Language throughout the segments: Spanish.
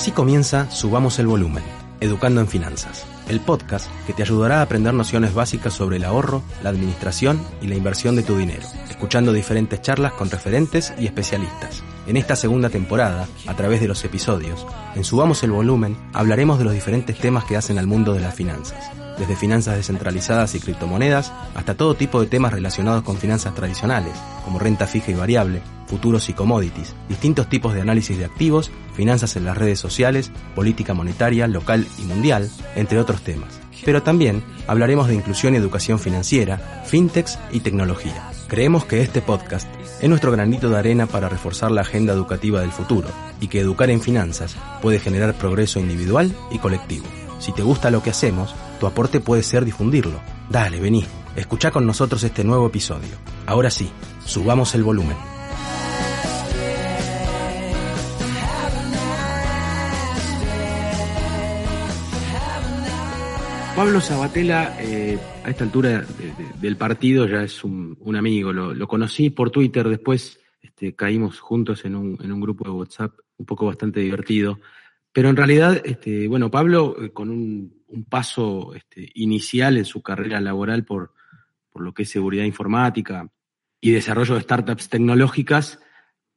Así comienza Subamos el Volumen, Educando en Finanzas, el podcast que te ayudará a aprender nociones básicas sobre el ahorro, la administración y la inversión de tu dinero, escuchando diferentes charlas con referentes y especialistas. En esta segunda temporada, a través de los episodios, en Subamos el Volumen hablaremos de los diferentes temas que hacen al mundo de las finanzas desde finanzas descentralizadas y criptomonedas hasta todo tipo de temas relacionados con finanzas tradicionales, como renta fija y variable, futuros y commodities, distintos tipos de análisis de activos, finanzas en las redes sociales, política monetaria local y mundial, entre otros temas. Pero también hablaremos de inclusión y educación financiera, fintechs y tecnología. Creemos que este podcast es nuestro granito de arena para reforzar la agenda educativa del futuro y que educar en finanzas puede generar progreso individual y colectivo. Si te gusta lo que hacemos, tu aporte puede ser difundirlo. Dale, vení, escucha con nosotros este nuevo episodio. Ahora sí, subamos el volumen. Pablo Sabatella, eh, a esta altura del partido ya es un, amigo, lo, conocí por Twitter, después este, caímos juntos en un, en un grupo de WhatsApp un poco bastante divertido. Pero en realidad, este, bueno, Pablo, eh, con un, paso este, inicial en su carrera laboral por, por lo que es seguridad informática y desarrollo de startups tecnológicas,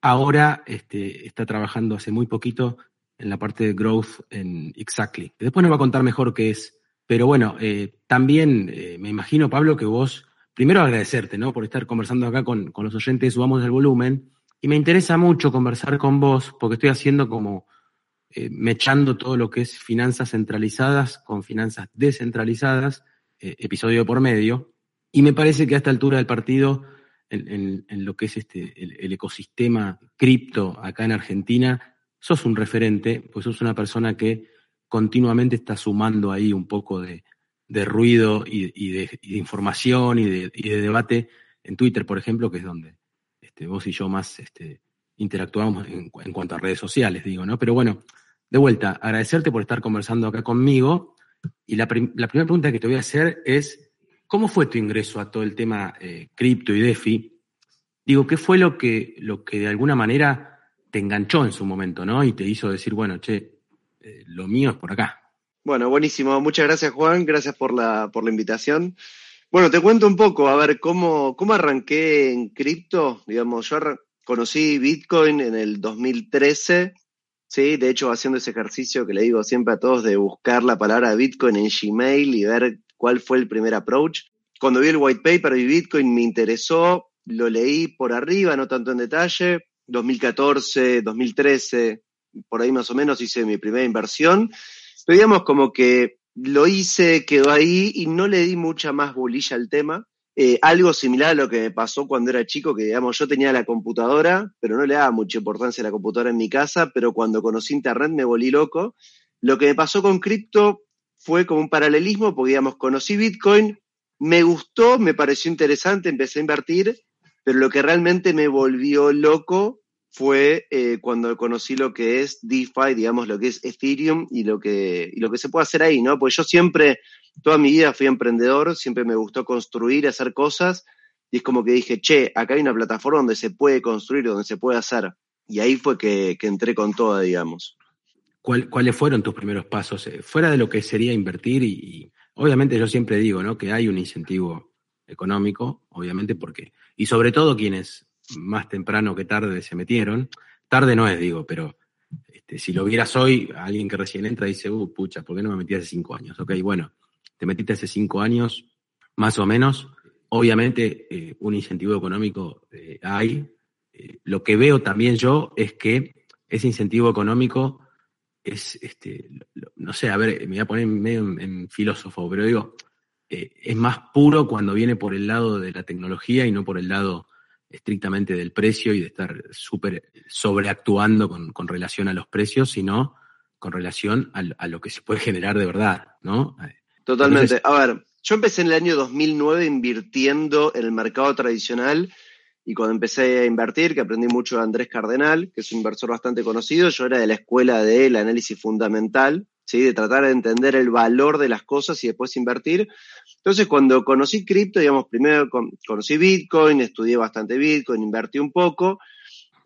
ahora este, está trabajando hace muy poquito en la parte de growth en Exactly. Después nos va a contar mejor qué es. Pero bueno, eh, también eh, me imagino, Pablo, que vos, primero agradecerte, ¿no? Por estar conversando acá con, con los oyentes, subamos el volumen. Y me interesa mucho conversar con vos, porque estoy haciendo como eh, mechando todo lo que es finanzas centralizadas con finanzas descentralizadas, eh, episodio por medio, y me parece que a esta altura del partido, en, lo que es este, el, ecosistema cripto acá en Argentina, sos un referente, pues sos una persona que continuamente está sumando ahí un poco de, ruido y, de, información y de, debate en Twitter, por ejemplo, que es donde este, vos y yo más este, interactuamos en, en, cuanto a redes sociales, digo, ¿no? Pero bueno, de vuelta, agradecerte por estar conversando acá conmigo. Y la, primera pregunta que te voy a hacer es, ¿cómo fue tu ingreso a todo el tema eh, cripto y DeFi? Digo, ¿qué fue lo que, lo que de alguna manera te enganchó en su momento, ¿no? Y te hizo decir, bueno, che, eh, lo mío es por acá. Bueno, buenísimo. Muchas gracias, Juan. Gracias por la, por la invitación. Bueno, te cuento un poco, a ver, cómo, cómo arranqué en cripto. Digamos, yo conocí Bitcoin en el 2013 Sí, de hecho, haciendo ese ejercicio que le digo siempre a todos de buscar la palabra Bitcoin en Gmail y ver cuál fue el primer approach. Cuando vi el white paper de Bitcoin me interesó, lo leí por arriba, no tanto en detalle. 2014, 2013, por ahí más o menos hice mi primera inversión. Pero digamos como que lo hice, quedó ahí y no le di mucha más bolilla al tema. Eh, algo similar a lo que me pasó cuando era chico, que digamos, yo tenía la computadora, pero no le daba mucha importancia a la computadora en mi casa, pero cuando conocí Internet me volví loco. Lo que me pasó con cripto fue como un paralelismo, porque digamos, conocí Bitcoin, me gustó, me pareció interesante, empecé a invertir, pero lo que realmente me volvió loco fue eh, cuando conocí lo que es DeFi, digamos, lo que es Ethereum y lo que, y lo que se puede hacer ahí, ¿no? Pues yo siempre toda mi vida fui emprendedor, siempre me gustó construir, hacer cosas, y es como que dije, che, acá hay una plataforma donde se puede construir, donde se puede hacer. Y ahí fue que, entré con toda, digamos. ¿Cuáles fueron tus primeros pasos? Eh, fuera de lo que sería invertir, y, obviamente yo siempre digo, ¿no? Que hay un incentivo económico, obviamente, porque, y sobre todo quienes más temprano que tarde se metieron, tarde no es, digo, pero este, si lo vieras hoy, alguien que recién entra dice, uh, pucha, ¿por qué no me metí hace cinco años? Ok, bueno, te metiste hace cinco años, más o menos. Obviamente, eh, un incentivo económico eh, hay. Eh, lo que veo también yo es que ese incentivo económico es, este, no sé, a ver, me voy a poner medio en, filósofo, pero digo, es más puro cuando viene por el lado de la tecnología y no por el lado estrictamente del precio y de estar súper sobreactuando con, con, relación a los precios, sino con relación a, a, lo que se puede generar de verdad, ¿no? Totalmente. a ver, yo empecé en el año 2009 invirtiendo en el mercado tradicional y cuando empecé a invertir, que aprendí mucho de Andrés Cardenal, que es un inversor bastante conocido, yo era de la escuela del análisis fundamental, ¿sí? de tratar de entender el valor de las cosas y después invertir. Entonces, cuando conocí cripto, digamos, primero conocí Bitcoin, estudié bastante Bitcoin, invertí un poco,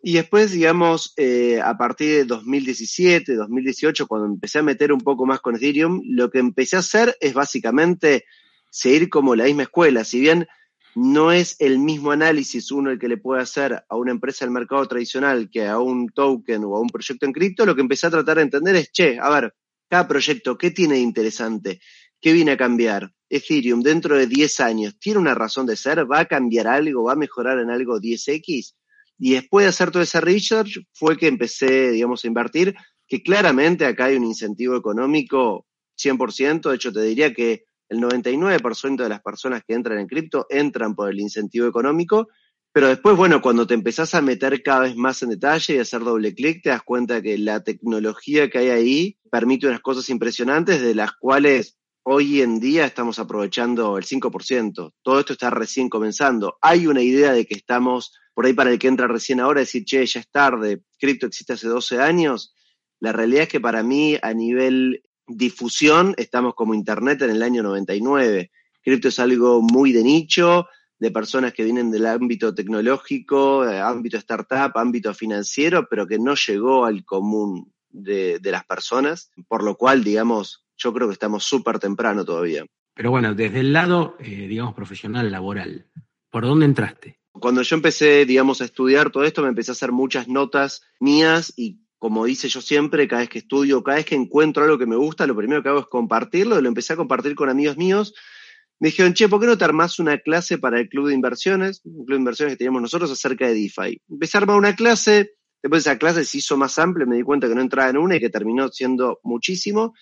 Y después, digamos, eh, a partir de 2017, 2018, cuando empecé a meter un poco más con Ethereum, lo que empecé a hacer es básicamente seguir como la misma escuela. Si bien no es el mismo análisis uno el que le puede hacer a una empresa del mercado tradicional que a un token o a un proyecto en cripto, lo que empecé a tratar de entender es, che, a ver, cada proyecto, ¿qué tiene de interesante? ¿Qué viene a cambiar? Ethereum dentro de 10 años, ¿tiene una razón de ser? ¿Va a cambiar algo? ¿Va a mejorar en algo 10X? Y después de hacer todo ese research fue que empecé, digamos, a invertir, que claramente acá hay un incentivo económico 100%, de hecho te diría que el 99% de las personas que entran en cripto entran por el incentivo económico, pero después, bueno, cuando te empezás a meter cada vez más en detalle y hacer doble clic, te das cuenta que la tecnología que hay ahí permite unas cosas impresionantes de las cuales hoy en día estamos aprovechando el 5%. Todo esto está recién comenzando. Hay una idea de que estamos, por ahí para el que entra recién ahora, decir, che, ya es tarde, cripto existe hace 12 años. La realidad es que para mí, a nivel difusión, estamos como Internet en el año 99. Cripto es algo muy de nicho, de personas que vienen del ámbito tecnológico, eh, ámbito startup, ámbito financiero, pero que no llegó al común de, de las personas, por lo cual, digamos, yo creo que estamos súper temprano todavía. Pero bueno, desde el lado, eh, digamos, profesional, laboral, ¿por dónde entraste? Cuando yo empecé, digamos, a estudiar todo esto, me empecé a hacer muchas notas mías y como dice yo siempre, cada vez que estudio, cada vez que encuentro algo que me gusta, lo primero que hago es compartirlo, lo empecé a compartir con amigos míos. Me dijeron, che, ¿por qué no te armás una clase para el club de inversiones? Un club de inversiones que teníamos nosotros acerca de DeFi. Empecé a armar una clase, después esa clase se hizo más amplia, me di cuenta que no entraba en una y que terminó siendo muchísimo.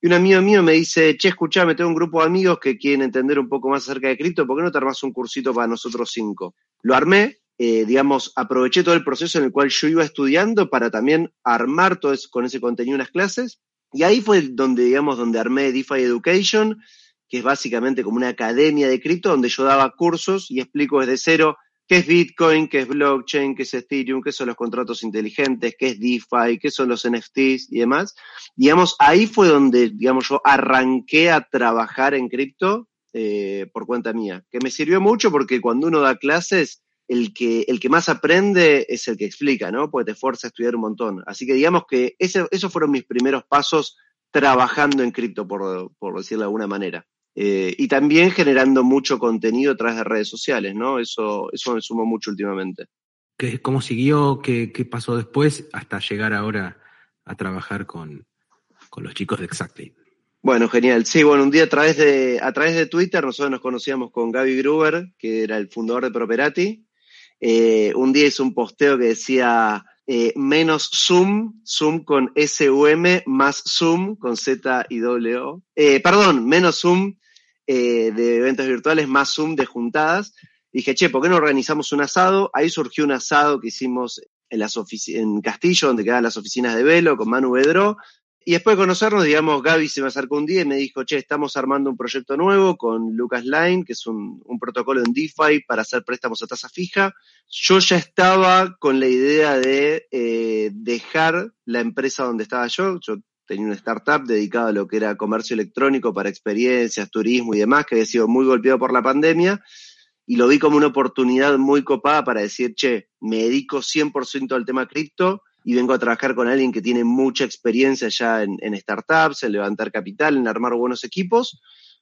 Y un amigo mío me dice, che, escuchame, tengo un grupo de amigos que quieren entender un poco más acerca de cripto, ¿por qué no te armas un cursito para nosotros cinco? Lo armé, eh, digamos, aproveché todo el proceso en el cual yo iba estudiando para también armar todo eso, con ese contenido unas clases. Y ahí fue donde, digamos, donde armé DeFi Education, que es básicamente como una academia de cripto donde yo daba cursos y explico desde cero qué es Bitcoin, qué es blockchain, qué es Ethereum, qué son los contratos inteligentes, qué es DeFi, qué son los NFTs y demás. Digamos, ahí fue donde, digamos, yo arranqué a trabajar en cripto eh, por cuenta mía, que me sirvió mucho porque cuando uno da clases, el que, el que más aprende es el que explica, ¿no? Porque te fuerza a estudiar un montón. Así que digamos que esos fueron mis primeros pasos trabajando en cripto, por, por decirlo de alguna manera. Eh, y también generando mucho contenido a través de redes sociales, ¿no? Eso, eso me sumó mucho últimamente. ¿Qué, ¿Cómo siguió? ¿Qué, ¿Qué, pasó después hasta llegar ahora a trabajar con, con los chicos de Exactly? Bueno, genial. Sí, bueno, un día a través de, a través de Twitter nosotros nos conocíamos con Gaby Gruber, que era el fundador de Properati. Eh, un día hizo un posteo que decía eh, menos Zoom, Zoom con S-U-M, más Zoom con Z y W. Eh, perdón, menos Zoom eh, de eventos virtuales, más Zoom de juntadas. Dije, che, ¿por qué no organizamos un asado? Ahí surgió un asado que hicimos en, las en Castillo, donde quedan las oficinas de Velo, con Manu Bedro. Y después de conocernos, digamos, Gaby se me acercó un día y me dijo, che, estamos armando un proyecto nuevo con Lucas Line, que es un, protocolo en DeFi para hacer préstamos a tasa fija. Yo ya estaba con la idea de eh, dejar la empresa donde estaba. Yo tenía una startup dedicada a lo que era comercio electrónico para experiencias, turismo y demás, que había sido muy golpeado por la pandemia. Y lo vi como una oportunidad muy copada para decir, che, me dedico 100% al tema cripto y vengo a trabajar con alguien que tiene mucha experiencia ya en, startups, en levantar capital, en armar buenos equipos,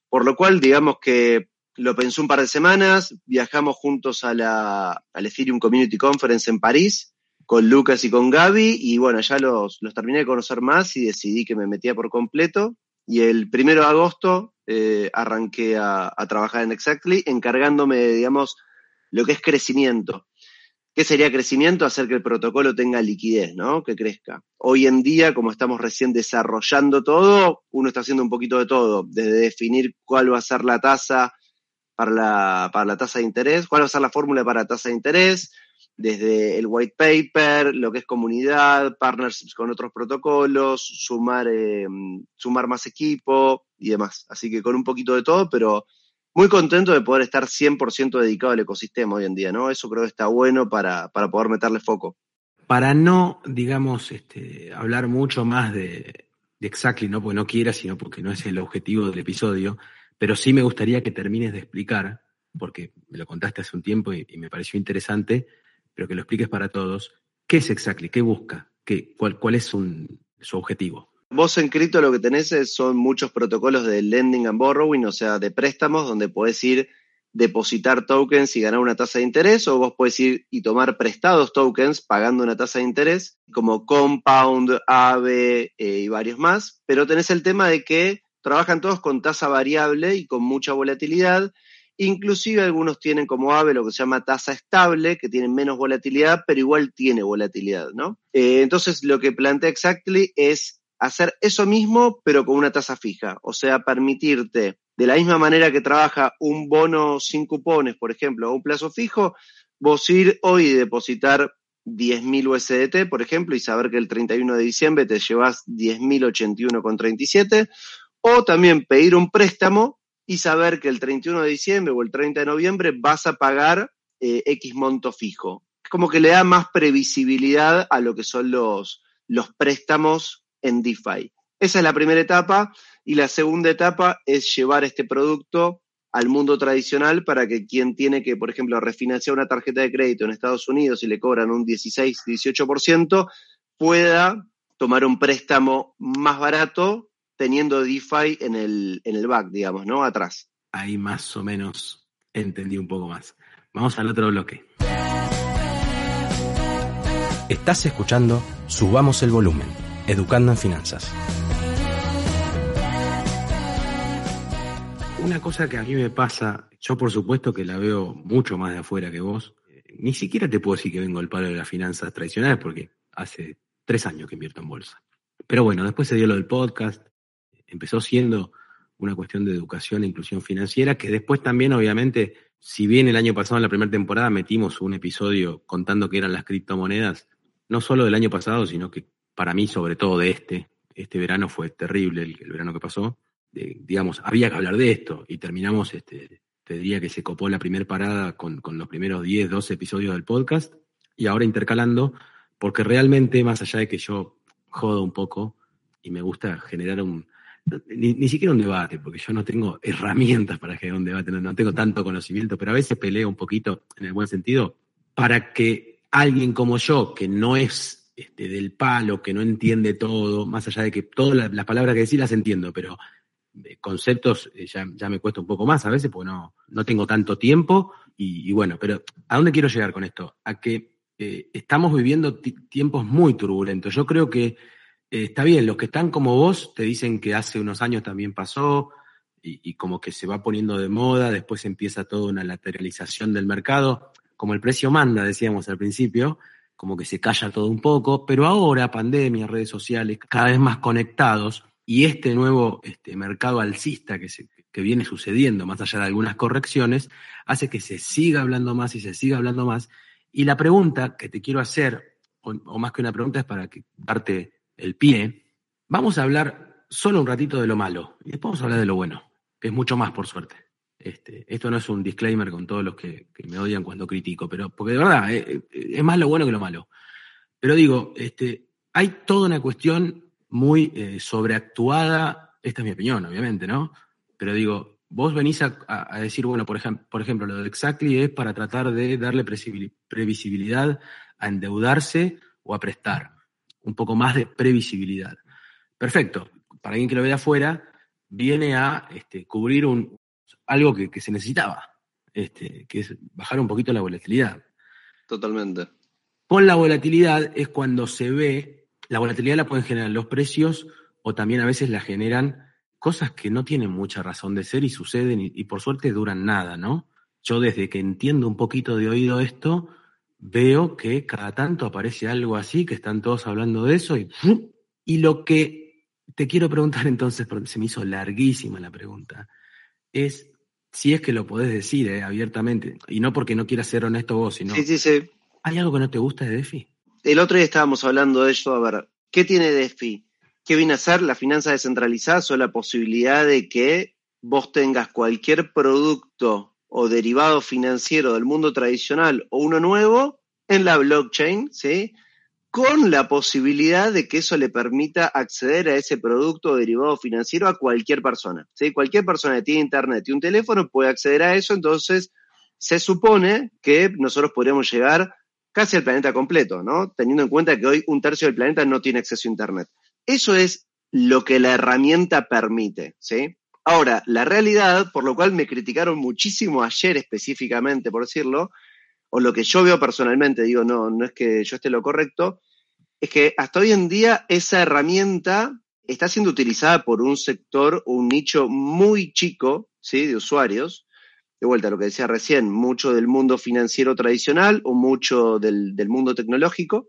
por lo cual digamos que lo pensé un par de semanas, viajamos juntos a la, al Ethereum Community Conference en París con Lucas y con Gaby y bueno, ya los, los terminé de conocer más y decidí que me metía por completo y el primero de agosto eh, arranqué a, a trabajar en Exactly encargándome, digamos, lo que es crecimiento ¿Qué sería crecimiento? Hacer que el protocolo tenga liquidez, ¿no? Que crezca. Hoy en día, como estamos recién desarrollando todo, uno está haciendo un poquito de todo, desde definir cuál va a ser la tasa para la, para la tasa de interés, cuál va a ser la fórmula para la tasa de interés, desde el white paper, lo que es comunidad, partnerships con otros protocolos, sumar, eh, sumar más equipo y demás. Así que con un poquito de todo, pero muy contento de poder estar 100% dedicado al ecosistema hoy en día, ¿no? Eso creo que está bueno para, para poder meterle foco. Para no, digamos, este, hablar mucho más de, Exactly, no porque no quiera, sino porque no es el objetivo del episodio, pero sí me gustaría que termines de explicar, porque me lo contaste hace un tiempo y me pareció interesante, pero que lo expliques para todos, ¿Qué es Exactly? ¿Qué busca? ¿Qué, cuál, ¿Cuál es su objetivo? Vos en cripto lo que tenés son muchos protocolos de lending and borrowing, o sea, de préstamos, donde podés ir depositar tokens y ganar una tasa de interés, o vos podés ir y tomar prestados tokens pagando una tasa de interés, como Compound, AVE eh, y varios más, pero tenés el tema de que trabajan todos con tasa variable y con mucha volatilidad, inclusive algunos tienen como AVE lo que se llama tasa estable, que tiene menos volatilidad, pero igual tiene volatilidad, ¿no? Eh, entonces lo que plantea Exactly es hacer eso mismo, pero con una tasa fija, o sea, permitirte de la misma manera que trabaja un bono sin cupones, por ejemplo, a un plazo fijo, vos ir hoy y depositar 10.000 USDT, por ejemplo, y saber que el 31 de diciembre te llevas 10.081,37, o también pedir un préstamo y saber que el 31 de diciembre o el 30 de noviembre vas a pagar eh, X monto fijo. Es como que le da más previsibilidad a lo que son los, los préstamos en DeFi. Esa es la primera etapa y la segunda etapa es llevar este producto al mundo tradicional para que quien tiene que, por ejemplo, refinanciar una tarjeta de crédito en Estados Unidos y le cobran un 16-18%, pueda tomar un préstamo más barato teniendo DeFi en el, en el back, digamos, ¿no? Atrás. Ahí más o menos entendí un poco más. Vamos al otro bloque. Estás escuchando Subamos el Volumen, Educando en Finanzas. Una cosa que a mí me pasa, yo por supuesto que la veo mucho más de afuera que vos, ni siquiera te puedo decir que vengo del palo de las finanzas tradicionales porque hace tres años que invierto en bolsa. Pero bueno, después se dio lo del podcast, empezó siendo una cuestión de educación e inclusión financiera, que después también, obviamente, si bien el año pasado, en la primera temporada, metimos un episodio contando qué eran las criptomonedas, no solo del año pasado, sino que para mí, sobre todo de este, este verano fue terrible el, el verano que pasó, digamos, había que hablar de esto y terminamos, este, te diría que se copó la primera parada con, con, los primeros 10, 12 episodios del podcast y ahora intercalando, porque realmente, más allá de que yo jodo un poco y me gusta generar un, ni, ni, siquiera un debate, porque yo no tengo herramientas para generar un debate, no, no, tengo tanto conocimiento, pero a veces peleo un poquito, en el buen sentido, para que alguien como yo, que no es este, del palo, que no entiende todo, más allá de que todas las, palabras que decís las entiendo, pero conceptos eh, ya, ya, me cuesta un poco más a veces porque no, no tengo tanto tiempo y, y, bueno, pero ¿a dónde quiero llegar con esto? A que eh, estamos viviendo tiempos muy turbulentos. Yo creo que eh, está bien, los que están como vos te dicen que hace unos años también pasó y, como que se va poniendo de moda, después empieza toda una lateralización del mercado, como el precio manda, decíamos al principio, como que se calla todo un poco, pero ahora pandemia, redes sociales, cada vez más conectados, y este nuevo este, mercado alcista que, se, que viene sucediendo, más allá de algunas correcciones, hace que se siga hablando más y se siga hablando más. Y la pregunta que te quiero hacer, o, o más que una pregunta, es para que, darte el pie. Vamos a hablar solo un ratito de lo malo y después vamos a hablar de lo bueno, que es mucho más, por suerte. Este, esto no es un disclaimer con todos los que, me odian cuando critico, pero porque de verdad eh, es más lo bueno que lo malo. Pero digo, este, hay toda una cuestión muy eh, sobreactuada, esta es mi opinión, obviamente, ¿no? Pero digo, vos venís a, a decir, bueno, por, ejemplo, por ejemplo, lo de Exactly es para tratar de darle previsibilidad a endeudarse o a prestar, un poco más de previsibilidad. Perfecto, para alguien que lo ve de afuera, viene a este, cubrir un, algo que, que se necesitaba, este, que es bajar un poquito la volatilidad. Totalmente. Con la volatilidad es cuando se ve la volatilidad la pueden generar los precios o también a veces la generan cosas que no tienen mucha razón de ser y suceden y, y, por suerte duran nada, ¿no? Yo desde que entiendo un poquito de oído esto, veo que cada tanto aparece algo así, que están todos hablando de eso y, y lo que te quiero preguntar entonces, porque se me hizo larguísima la pregunta, es si es que lo podés decir eh, abiertamente, y no porque no quieras ser honesto vos, sino... Sí, sí, sí. ¿Hay algo que no te gusta de DeFi? el otro día estábamos hablando de eso, a ver, ¿qué tiene DeFi? ¿Qué viene a ser la finanza descentralizada? O la posibilidad de que vos tengas cualquier producto o derivado financiero del mundo tradicional o uno nuevo en la blockchain, ¿sí? Con la posibilidad de que eso le permita acceder a ese producto o derivado financiero a cualquier persona, ¿sí? Cualquier persona que tiene internet y un teléfono puede acceder a eso, entonces se supone que nosotros podríamos llegar casi al planeta completo, ¿no? Teniendo en cuenta que hoy un tercio del planeta no tiene acceso a Internet. Eso es lo que la herramienta permite, ¿sí? Ahora, la realidad, por lo cual me criticaron muchísimo ayer específicamente, por decirlo, o lo que yo veo personalmente, digo, no, no es que yo esté lo correcto, es que hasta hoy en día esa herramienta está siendo utilizada por un sector, un nicho muy chico, ¿sí? De usuarios. De vuelta a lo que decía recién, mucho del mundo financiero tradicional o mucho del, mundo tecnológico.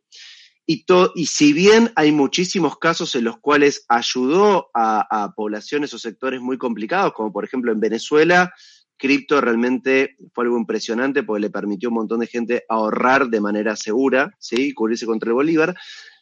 Y, y, si bien hay muchísimos casos en los cuales ayudó a, poblaciones o sectores muy complicados, como por ejemplo en Venezuela, cripto realmente fue algo impresionante porque le permitió a un montón de gente ahorrar de manera segura, ¿sí? cubrirse contra el Bolívar.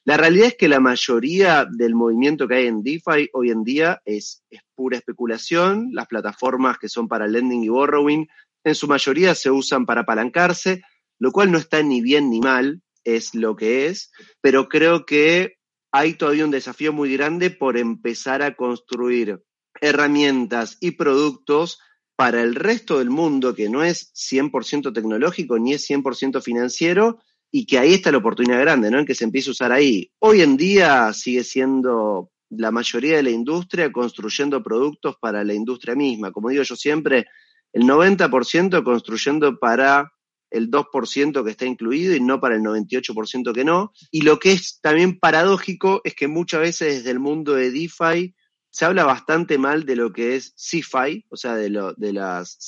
La realidad es que la mayoría del movimiento que hay en DeFi hoy en día es, es pura especulación. Las plataformas que son para lending y borrowing en su mayoría se usan para apalancarse, lo cual no está ni bien ni mal, es lo que es, pero creo que hay todavía un desafío muy grande por empezar a construir herramientas y productos para el resto del mundo que no es 100% tecnológico ni es 100% financiero y que ahí está la oportunidad grande, ¿no? En que se empiece a usar ahí. Hoy en día sigue siendo la mayoría de la industria construyendo productos para la industria misma. Como digo yo siempre, el 90% construyendo para el 2% que está incluido y no para el 98% que no. Y lo que es también paradójico es que muchas veces desde el mundo de DeFi se habla bastante mal de lo que es CeFi, o sea, de, lo, de las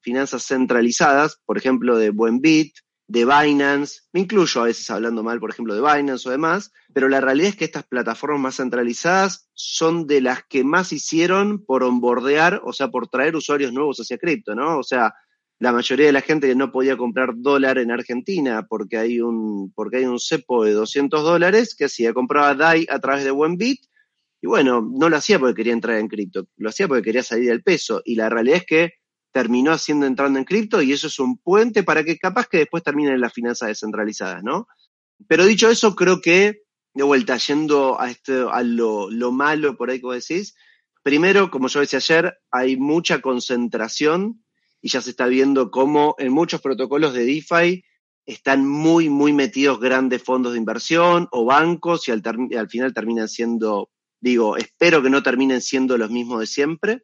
finanzas centralizadas, por ejemplo, de Buenbit, de Binance, me incluyo a veces hablando mal, por ejemplo, de Binance o demás, pero la realidad es que estas plataformas más centralizadas son de las que más hicieron por onboardear, o sea, por traer usuarios nuevos hacia cripto, ¿no? O sea, la mayoría de la gente no podía comprar dólar en Argentina porque hay un, porque hay un cepo de 200 dólares, que hacía? Compraba DAI a través de Buenbit y bueno, no lo hacía porque quería entrar en cripto, lo hacía porque quería salir del peso. Y la realidad es que terminó haciendo entrando en cripto y eso es un puente para que capaz que después terminen en las finanzas descentralizadas, ¿no? Pero dicho eso, creo que, de vuelta, yendo a, este, a lo, lo malo por ahí que decís, primero, como yo decía ayer, hay mucha concentración y ya se está viendo cómo en muchos protocolos de DeFi están muy, muy metidos grandes fondos de inversión o bancos y al, al final terminan siendo Digo, espero que no terminen siendo los mismos de siempre.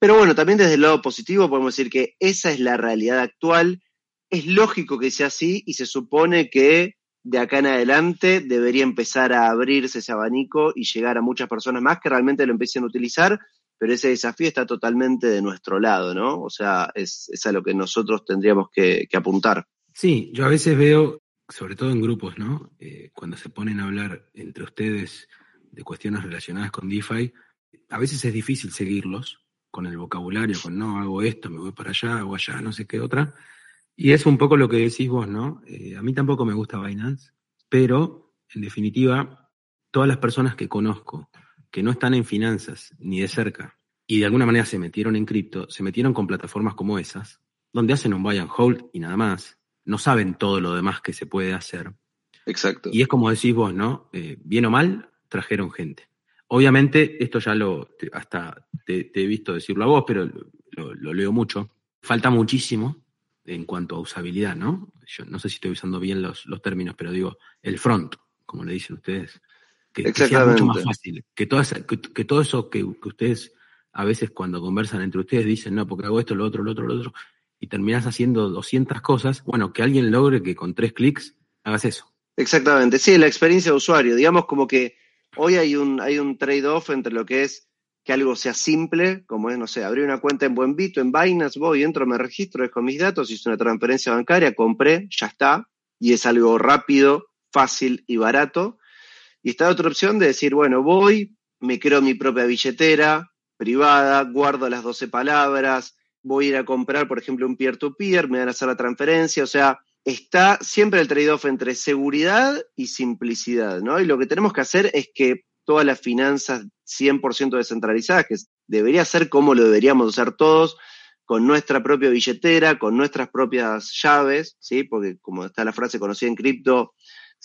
Pero bueno, también desde el lado positivo podemos decir que esa es la realidad actual. Es lógico que sea así y se supone que de acá en adelante debería empezar a abrirse ese abanico y llegar a muchas personas más que realmente lo empiecen a utilizar, pero ese desafío está totalmente de nuestro lado, ¿no? O sea, es, a lo que nosotros tendríamos que, apuntar. Sí, yo a veces veo, sobre todo en grupos, ¿no? Eh, cuando se ponen a hablar entre ustedes de cuestiones relacionadas con DeFi, a veces es difícil seguirlos con el vocabulario, con no, hago esto, me voy para allá, hago allá, no sé qué otra. Y es un poco lo que decís vos, ¿no? Eh, a mí tampoco me gusta Binance, pero en definitiva, todas las personas que conozco que no están en finanzas ni de cerca y de alguna manera se metieron en cripto, se metieron con plataformas como esas, donde hacen un buy and hold y nada más. No saben todo lo demás que se puede hacer. Exacto. Y es como decís vos, ¿no? Eh, bien o mal, trajeron gente. Obviamente, esto ya lo, hasta te, he visto decirlo a vos, pero lo, leo mucho. Falta muchísimo en cuanto a usabilidad, ¿no? Yo no sé si estoy usando bien los, los términos, pero digo, el front, como le dicen ustedes. Que, sea mucho más fácil. Que, todo, que, todo eso que, ustedes a veces cuando conversan entre ustedes dicen, no, porque hago esto, lo otro, lo otro, lo otro, y terminas haciendo 200 cosas, bueno, que alguien logre que con tres clics hagas eso. Exactamente, sí, la experiencia de usuario, digamos como que Hoy hay un, hay un trade-off entre lo que es que algo sea simple, como es, no sé, abrir una cuenta en Buenbito, en Binance, voy, entro, me registro, dejo mis datos, hice una transferencia bancaria, compré, ya está, y es algo rápido, fácil y barato. Y está otra opción de decir, bueno, voy, me creo mi propia billetera privada, guardo las 12 palabras, voy a ir a comprar, por ejemplo, un peer-to-peer, -peer, me van a hacer la transferencia, o sea, está siempre el trade-off entre seguridad y simplicidad, ¿no? Y lo que tenemos que hacer es que todas las finanzas 100% descentralizadas, que debería ser como lo deberíamos hacer todos, con nuestra propia billetera, con nuestras propias llaves, ¿sí? Porque como está la frase conocida en cripto,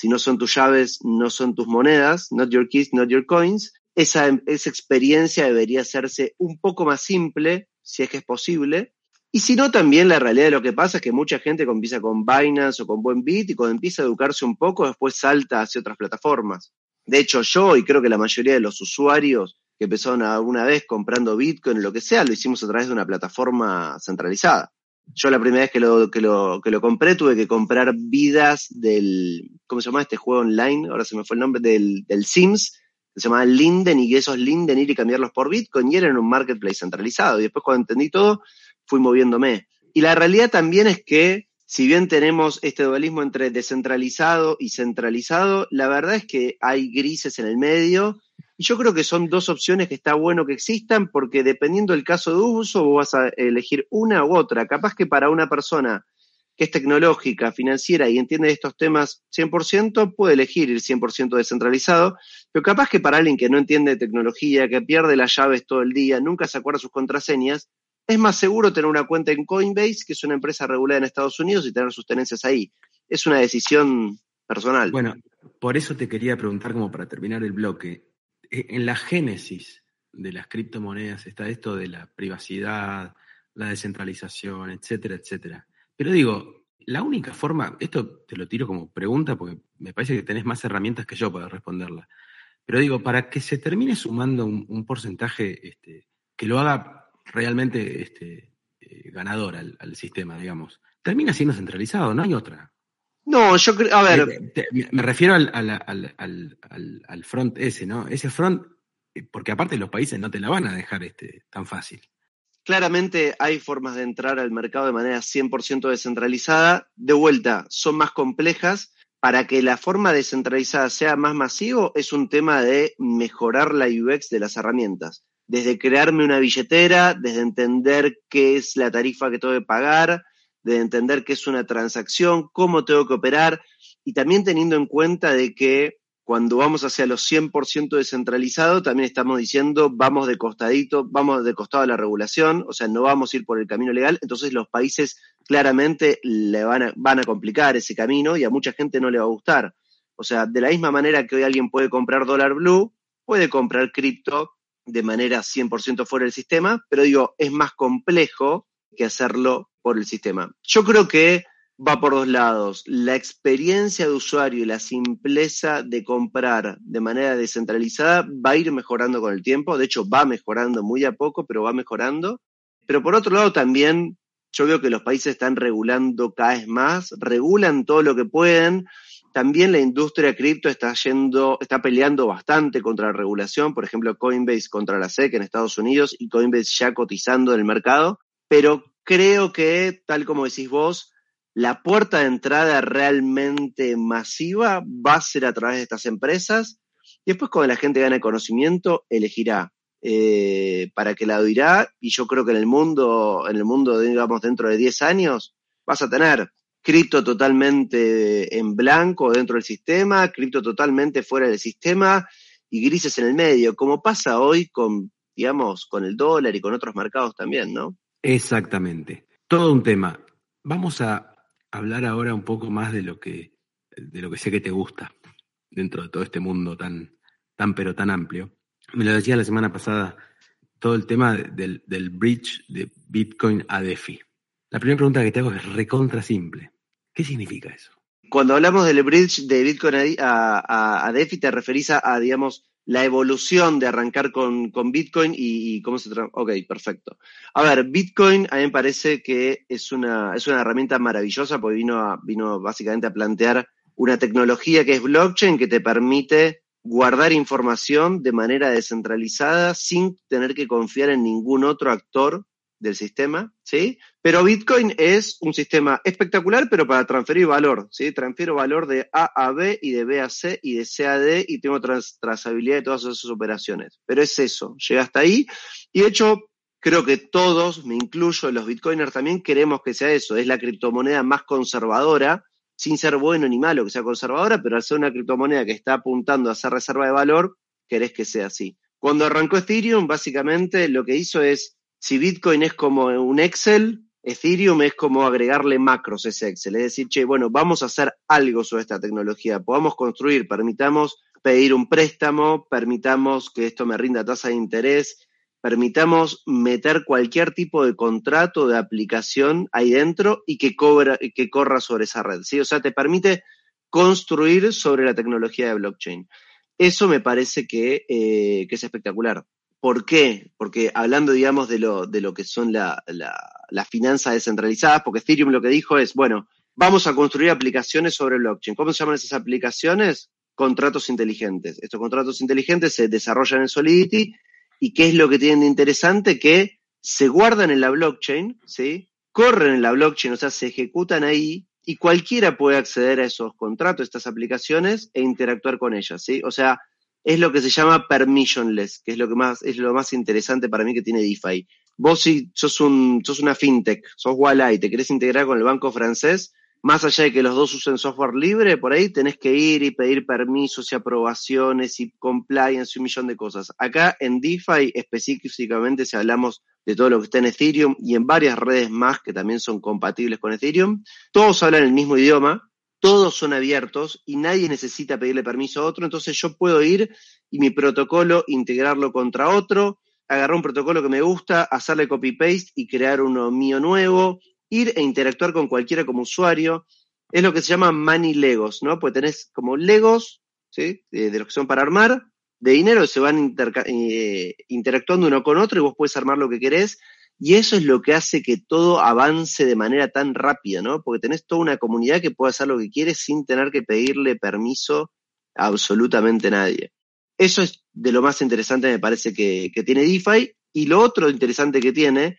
si no son tus llaves, no son tus monedas, not your keys, not your coins. Esa, esa experiencia debería hacerse un poco más simple, si es que es posible, Y si no, también la realidad de lo que pasa es que mucha gente empieza con Binance o con Buenbit y cuando empieza a educarse un poco, después salta hacia otras plataformas. De hecho, yo y creo que la mayoría de los usuarios que empezaron alguna vez comprando Bitcoin o lo que sea, lo hicimos a través de una plataforma centralizada. Yo la primera vez que lo, que lo, que lo compré tuve que comprar vidas del, ¿cómo se llama este juego online? Ahora se me fue el nombre, del, del Sims, que se llamaba Linden y esos Linden ir y cambiarlos por Bitcoin y eran un marketplace centralizado. Y después cuando entendí todo, fui moviéndome. Y la realidad también es que, si bien tenemos este dualismo entre descentralizado y centralizado, la verdad es que hay grises en el medio. Y yo creo que son dos opciones que está bueno que existan porque dependiendo del caso de uso, vos vas a elegir una u otra. Capaz que para una persona que es tecnológica, financiera y entiende estos temas 100%, puede elegir ir 100% descentralizado, pero capaz que para alguien que no entiende tecnología, que pierde las llaves todo el día, nunca se acuerda sus contraseñas, es más seguro tener una cuenta en Coinbase, que es una empresa regulada en Estados Unidos, y tener sus tenencias ahí. Es una decisión personal. Bueno, por eso te quería preguntar, como para terminar el bloque, en la génesis de las criptomonedas está esto de la privacidad, la descentralización, etcétera, etcétera. Pero digo, la única forma, esto te lo tiro como pregunta porque me parece que tenés más herramientas que yo para responderla. Pero digo, para que se termine sumando un, porcentaje este, que lo haga realmente este, eh, ganador al, sistema, digamos. Termina siendo centralizado, no hay otra. No, yo creo, a ver. me refiero al, al, front ese, ¿no? Ese front, eh, porque aparte los países no te la van a dejar este, tan fácil. Claramente hay formas de entrar al mercado de manera 100% descentralizada. De vuelta, son más complejas. Para que la forma descentralizada sea más masivo, es un tema de mejorar la UX de las herramientas desde crearme una billetera, desde entender qué es la tarifa que tengo que pagar, desde entender qué es una transacción, cómo tengo que operar, y también teniendo en cuenta de que cuando vamos hacia los 100% descentralizado, también estamos diciendo vamos de costadito, vamos de costado a la regulación, o sea, no vamos a ir por el camino legal, entonces los países claramente le van a, van a complicar ese camino y a mucha gente no le va a gustar. O sea, de la misma manera que hoy alguien puede comprar dólar blue, puede comprar cripto de manera 100% fuera del sistema, pero digo, es más complejo que hacerlo por el sistema. Yo creo que va por dos lados. La experiencia de usuario y la simpleza de comprar de manera descentralizada va a ir mejorando con el tiempo. De hecho, va mejorando muy a poco, pero va mejorando. Pero por otro lado, también yo veo que los países están regulando cada vez más, regulan todo lo que pueden, también la industria cripto está yendo, está peleando bastante contra la regulación, por ejemplo, Coinbase contra la SEC en Estados Unidos y Coinbase ya cotizando en el mercado, pero creo que, tal como decís vos, la puerta de entrada realmente masiva va a ser a través de estas empresas y después cuando la gente gane conocimiento, elegirá eh, para qué lado irá y yo creo que en el mundo, en el mundo, digamos, dentro de 10 años, vas a tener cripto totalmente en blanco dentro del sistema, cripto totalmente fuera del sistema y grises en el medio, como pasa hoy con, digamos, con el dólar y con otros mercados también, ¿no? Exactamente. Todo un tema. Vamos a hablar ahora un poco más de lo que, de lo que sé que te gusta dentro de todo este mundo tan, tan pero tan amplio. Me lo decía la semana pasada, todo el tema del, del bridge de Bitcoin a DeFi. La primera pregunta que te hago es recontra simple. ¿Qué significa eso? Cuando hablamos del bridge de Bitcoin a, a, DeFi, te referís a, digamos, la evolución de arrancar con, Bitcoin y, cómo se... Ok, perfecto. A ver, Bitcoin a mí me parece que es una, es una herramienta maravillosa porque vino, vino básicamente a plantear una tecnología que es blockchain que te permite guardar información de manera descentralizada sin tener que confiar en ningún otro actor del sistema, ¿sí? Pero Bitcoin es un sistema espectacular, pero para transferir valor, ¿sí? Transfiero valor de A a B y de B a C y de C a D y tengo trazabilidad de todas esas operaciones. Pero es eso, llega hasta ahí. Y de hecho, creo que todos, me incluyo, los Bitcoiners también queremos que sea eso. Es la criptomoneda más conservadora, sin ser bueno ni malo que sea conservadora, pero al ser una criptomoneda que está apuntando a ser reserva de valor, querés que sea así. Cuando arrancó Ethereum, básicamente lo que hizo es si Bitcoin es como un Excel, Ethereum es como agregarle macros a ese Excel. Es decir, che, bueno, vamos a hacer algo sobre esta tecnología. Podamos construir, permitamos pedir un préstamo, permitamos que esto me rinda tasa de interés permitamos meter cualquier tipo de contrato, de aplicación ahí dentro y que, que corra sobre esa red. ¿sí? O sea, te permite construir sobre la tecnología de blockchain. Eso me parece que, eh, que es espectacular. ¿Por qué? Porque hablando, digamos, de lo, de lo que son las la, finanzas descentralizadas, porque Ethereum lo que dijo es, bueno, vamos a construir aplicaciones sobre blockchain. ¿Cómo se llaman esas aplicaciones? Contratos inteligentes. Estos contratos inteligentes se desarrollan en Solidity y ¿qué es lo que tienen de interesante? Que se guardan en la blockchain, ¿sí? Corren en la blockchain, o sea, se ejecutan ahí y cualquiera puede acceder a esos contratos, estas aplicaciones e interactuar con ellas, ¿sí? O sea, es lo que se llama permissionless, que es lo que más, es lo más interesante para mí que tiene DeFi. Vos si sos un, sos una fintech, sos Walla y te querés integrar con el banco francés, más allá de que los dos usen software libre, por ahí tenés que ir y pedir permisos y aprobaciones y compliance y un millón de cosas. Acá en DeFi específicamente, si hablamos de todo lo que está en Ethereum y en varias redes más que también son compatibles con Ethereum, todos hablan el mismo idioma, todos son abiertos y nadie necesita pedirle permiso a otro, entonces yo puedo ir y mi protocolo integrarlo contra otro, agarrar un protocolo que me gusta, hacerle copy-paste y crear uno mío nuevo, ir e interactuar con cualquiera como usuario. Es lo que se llama money legos, ¿no? Pues tenés como legos, ¿sí? De, los que son para armar, de dinero, se van eh, interactuando uno con otro y vos puedes armar lo que querés y eso es lo que hace que todo avance de manera tan rápida, ¿no? Porque tenés toda una comunidad que puede hacer lo que quiere sin tener que pedirle permiso a absolutamente nadie. Eso es de lo más interesante, me parece, que, que tiene DeFi. Y lo otro interesante que tiene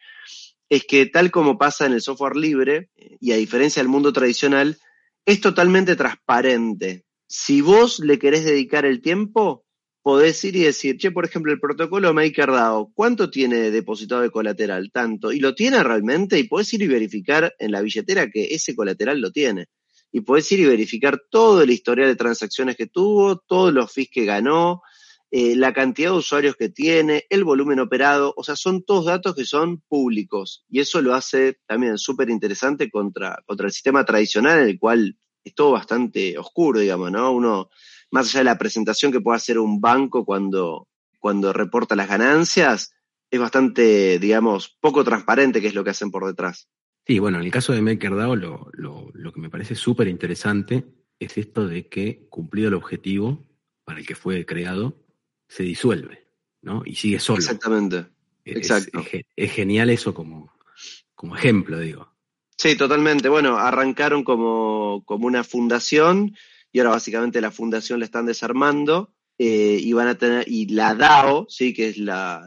es que tal como pasa en el software libre, y a diferencia del mundo tradicional, es totalmente transparente. Si vos le querés dedicar el tiempo, podés ir y decir, che, por ejemplo, el protocolo MakerDAO, ¿cuánto tiene depositado de colateral? Tanto. ¿Y lo tiene realmente? Y podés ir y verificar en la billetera que ese colateral lo tiene. Y podés ir y verificar todo el historial de transacciones que tuvo, todos los fees que ganó, eh, la cantidad de usuarios que tiene, el volumen operado. O sea, son todos datos que son públicos. Y eso lo hace también súper interesante contra, contra el sistema tradicional en el cual es todo bastante oscuro, digamos, ¿no? Uno más allá de la presentación que puede hacer un banco cuando, cuando reporta las ganancias, es bastante, digamos, poco transparente qué es lo que hacen por detrás. Sí, bueno, en el caso de MakerDAO lo, lo, lo que me parece súper interesante es esto de que, cumplido el objetivo para el que fue creado, se disuelve, ¿no? Y sigue solo. Exactamente. Exacto. Es, genial eso como, como ejemplo, digo. Sí, totalmente. Bueno, arrancaron como, como una fundación y ahora básicamente la fundación la están desarmando eh, y van a tener, y la DAO, sí, que es la,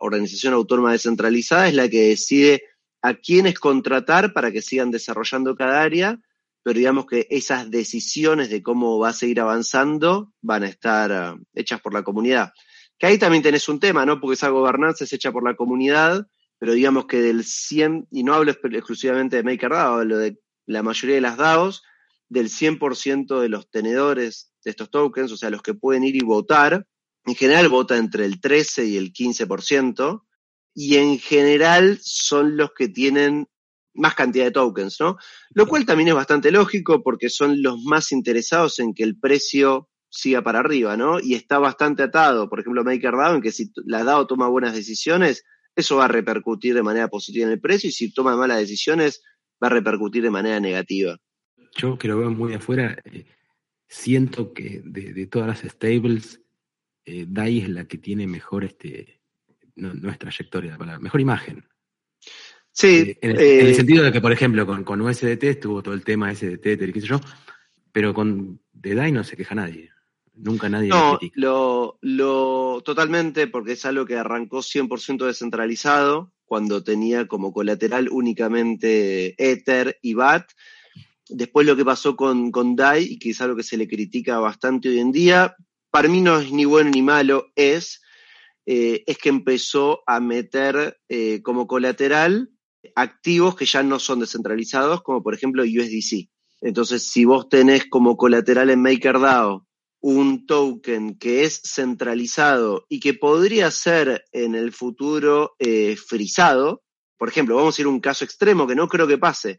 organización autónoma descentralizada, es la que decide a quiénes contratar para que sigan desarrollando cada área, pero digamos que esas decisiones de cómo va a seguir avanzando van a estar eh, hechas por la comunidad. Que ahí también tenés un tema, ¿no? Porque esa gobernanza es hecha por la comunidad, pero digamos que del 100, y no hablo exclusivamente de MakerDAO, hablo de la mayoría de las DAOs, del 100% de los tenedores de estos tokens, o sea, los que pueden ir y votar, en general vota entre el 13 y el 15%, y en general son los que tienen más cantidad de tokens, ¿no? Lo cual también es bastante lógico porque son los más interesados en que el precio siga para arriba, ¿no? Y está bastante atado, por ejemplo, MakerDAO, en que si la DAO toma buenas decisiones, eso va a repercutir de manera positiva en el precio y si toma malas decisiones, va a repercutir de manera negativa yo que lo veo muy afuera, eh, siento que de, todas las stables, eh, DAI es la que tiene mejor, este, no, es trayectoria, la mejor imagen. Sí. Eh, en, el, sentido de que, por ejemplo, con, con USDT estuvo todo el tema SDT, qué sé yo, pero con de DAI no se queja nadie. Nunca nadie no, lo, lo totalmente, porque es algo que arrancó 100% descentralizado, cuando tenía como colateral únicamente Ether y BAT, Después lo que pasó con, con DAI, y que es algo que se le critica bastante hoy en día, para mí no es ni bueno ni malo, es, eh, es que empezó a meter eh, como colateral activos que ya no son descentralizados, como por ejemplo USDC. Entonces, si vos tenés como colateral en MakerDAO un token que es centralizado y que podría ser en el futuro eh, frisado, por ejemplo, vamos a ir a un caso extremo que no creo que pase,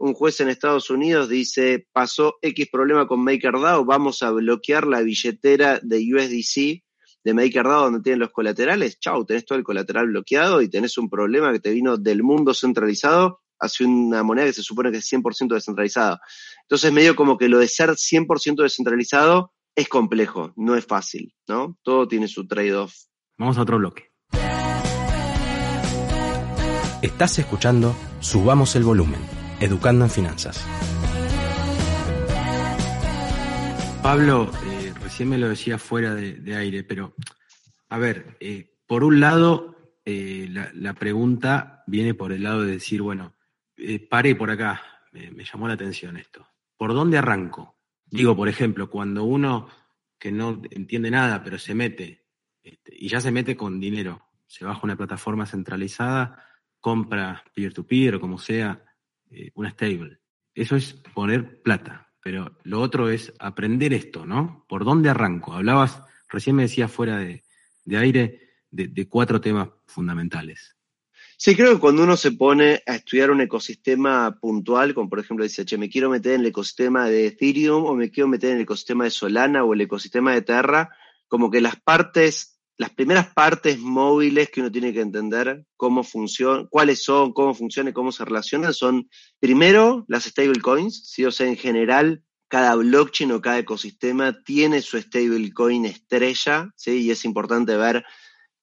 un juez en Estados Unidos dice, pasó X problema con MakerDAO, vamos a bloquear la billetera de USDC de MakerDAO donde tienen los colaterales, chau, tenés todo el colateral bloqueado y tenés un problema que te vino del mundo centralizado hacia una moneda que se supone que es 100% descentralizada. Entonces, medio como que lo de ser 100% descentralizado es complejo, no es fácil, ¿no? Todo tiene su trade-off. Vamos a otro bloque. Estás escuchando Subamos el Volumen, Educando en Finanzas. Pablo, eh, recién me lo decía fuera de, aire, pero a ver, eh, por un lado, eh, la, pregunta viene por el lado de decir, bueno, paré por acá, me llamó la atención esto. ¿Por dónde arranco? Digo, por ejemplo, cuando uno que no entiende nada, pero se mete, este, y ya se mete con dinero, se baja una plataforma centralizada, compra peer-to-peer o como sea, eh, una stable. Eso es poner plata. Pero lo otro es aprender esto, ¿no? ¿Por dónde arranco? Hablabas, recién me decías fuera de, aire, de cuatro temas fundamentales. Sí, creo que cuando uno se pone a estudiar un ecosistema puntual, como por ejemplo dice, che, me quiero meter en el ecosistema de Ethereum o me quiero meter en el ecosistema de Solana o el ecosistema de Terra, como que las partes, las primeras partes móviles que uno tiene que entender cómo funcionan, cuáles son, cómo funcionan y cómo se relacionan, son primero las stablecoins, ¿sí? o sea, en general cada blockchain o cada ecosistema tiene su stablecoin estrella, ¿sí? y es importante ver